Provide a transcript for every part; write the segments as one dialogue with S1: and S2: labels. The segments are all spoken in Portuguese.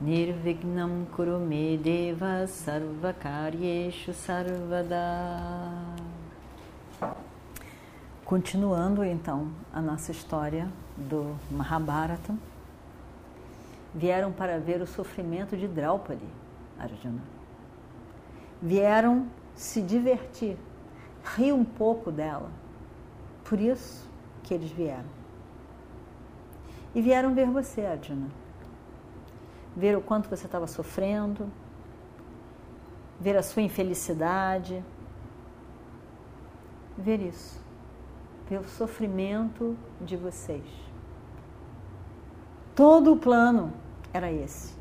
S1: Nirvignam Kurume Deva Sarvakaryeshu Sarvada Continuando então a nossa história do Mahabharata, vieram para ver o sofrimento de Draupadi, Arjuna. Vieram se divertir, rir um pouco dela. Por isso que eles vieram. E vieram ver você, Arjuna ver o quanto você estava sofrendo, ver a sua infelicidade, ver isso, ver o sofrimento de vocês. Todo o plano era esse.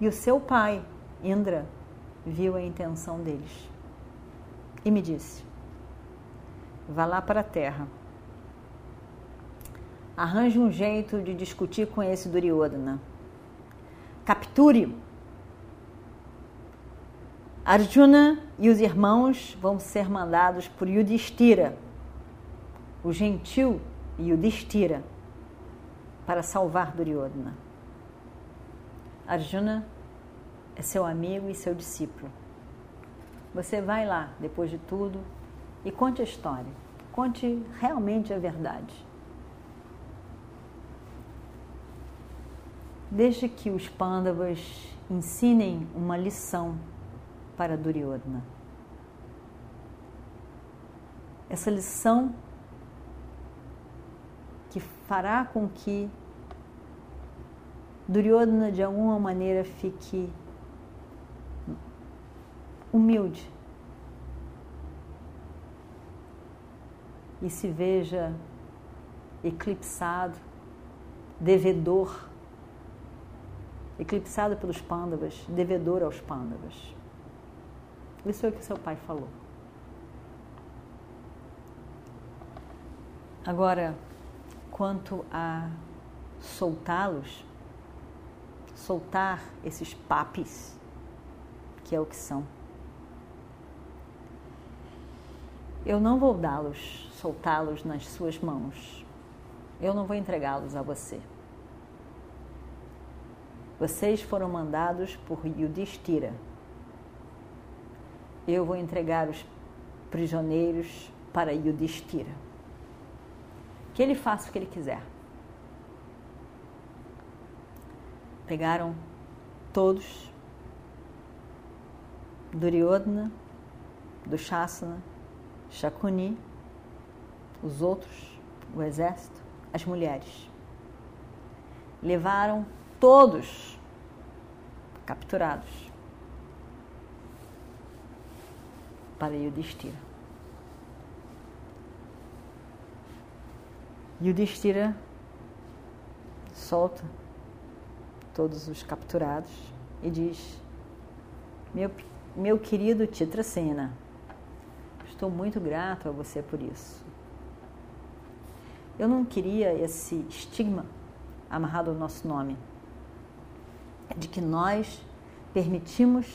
S1: E o seu pai, Indra, viu a intenção deles e me disse: vá lá para a terra. Arranje um jeito de discutir com esse Duryodhana capture-o. Arjuna e os irmãos vão ser mandados por Yudhishthira, o gentil Yudhishthira, para salvar Duryodhana. Arjuna é seu amigo e seu discípulo. Você vai lá, depois de tudo, e conte a história. Conte realmente a verdade. Desde que os Pandavas ensinem uma lição para Duryodhana. Essa lição que fará com que Duryodhana de alguma maneira fique humilde e se veja eclipsado, devedor eclipsado pelos pândavas, devedor aos pândavas. Isso é o que seu pai falou. Agora, quanto a soltá-los, soltar esses papis, que é o que são. Eu não vou dá-los, soltá-los nas suas mãos. Eu não vou entregá-los a você. Vocês foram mandados por Yudhishthira. Eu vou entregar os prisioneiros para Yudhishthira. Que ele faça o que ele quiser. Pegaram todos, Duryodhana, Dushasana, Shakuni, os outros, o exército, as mulheres. Levaram todos capturados para Yudhishthira. Yudhishthira solta todos os capturados e diz: Meu, meu querido Titracena, estou muito grato a você por isso. Eu não queria esse estigma amarrado ao nosso nome de que nós permitimos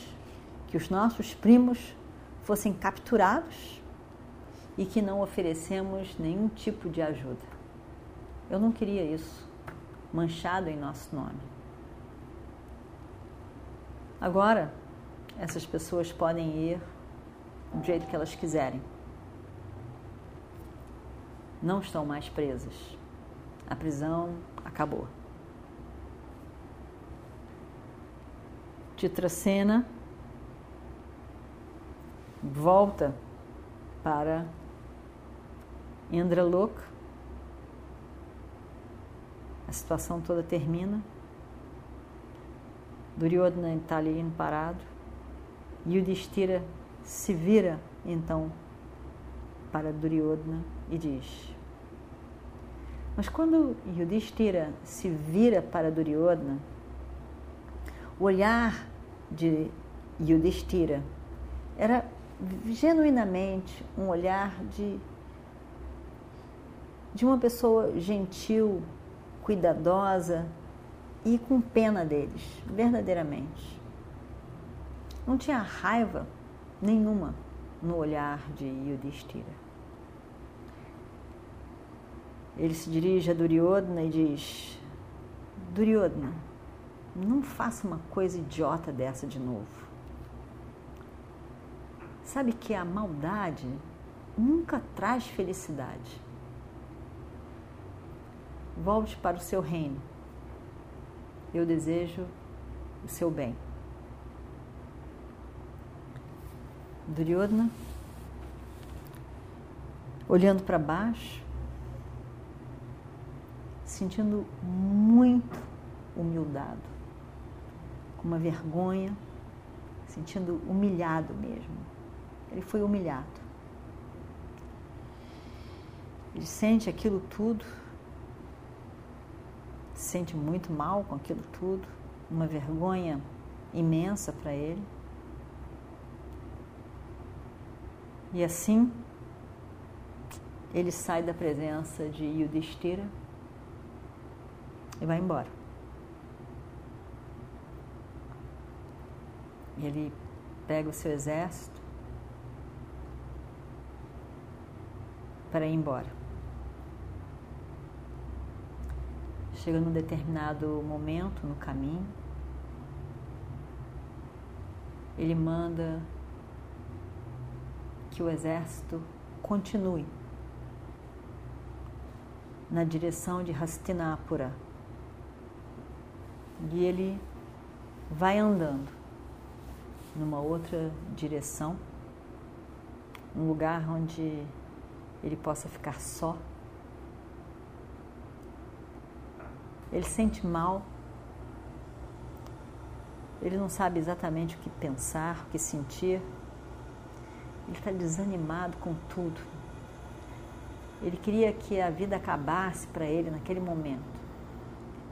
S1: que os nossos primos fossem capturados e que não oferecemos nenhum tipo de ajuda. Eu não queria isso manchado em nosso nome. Agora, essas pessoas podem ir do jeito que elas quiserem. Não estão mais presas. A prisão acabou. Titracena volta para Indralok. A situação toda termina. Duryodhana está ali parado. Yudhishthira se vira então para Duryodhana e diz: Mas quando Yudhishthira se vira para Duryodhana, o olhar de Yudhishthira era genuinamente um olhar de, de uma pessoa gentil, cuidadosa e com pena deles, verdadeiramente. Não tinha raiva nenhuma no olhar de Yudhishthira. Ele se dirige a Duryodhana e diz: Duryodhana, não faça uma coisa idiota dessa de novo. Sabe que a maldade nunca traz felicidade. Volte para o seu reino. Eu desejo o seu bem. Duryodhana, olhando para baixo, sentindo muito humildado, com uma vergonha, sentindo humilhado mesmo. Ele foi humilhado. Ele sente aquilo tudo, se sente muito mal com aquilo tudo, uma vergonha imensa para ele. E assim, ele sai da presença de Yudhishthira e vai embora. E ele pega o seu exército para ir embora. Chega num determinado momento no caminho, ele manda que o exército continue na direção de Hastinapura. E ele vai andando numa outra direção, um lugar onde ele possa ficar só. Ele sente mal, ele não sabe exatamente o que pensar, o que sentir, ele está desanimado com tudo. Ele queria que a vida acabasse para ele naquele momento.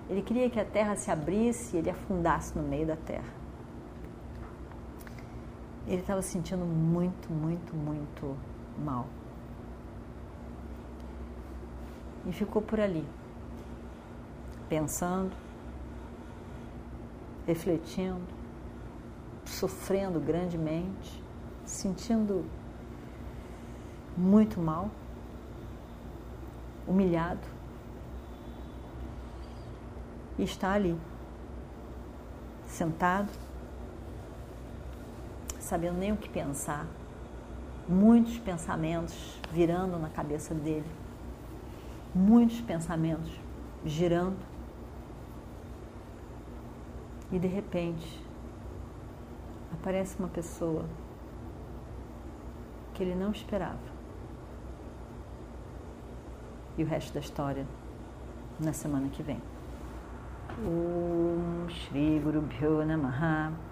S1: Ele queria que a terra se abrisse e ele afundasse no meio da terra. Ele estava se sentindo muito, muito, muito mal. E ficou por ali, pensando, refletindo, sofrendo grandemente, sentindo muito mal, humilhado e está ali, sentado, sabendo nem o que pensar, muitos pensamentos virando na cabeça dele, muitos pensamentos girando, e de repente aparece uma pessoa que ele não esperava. E o resto da história na semana que vem. Om Shri Guru Bhyo Namaha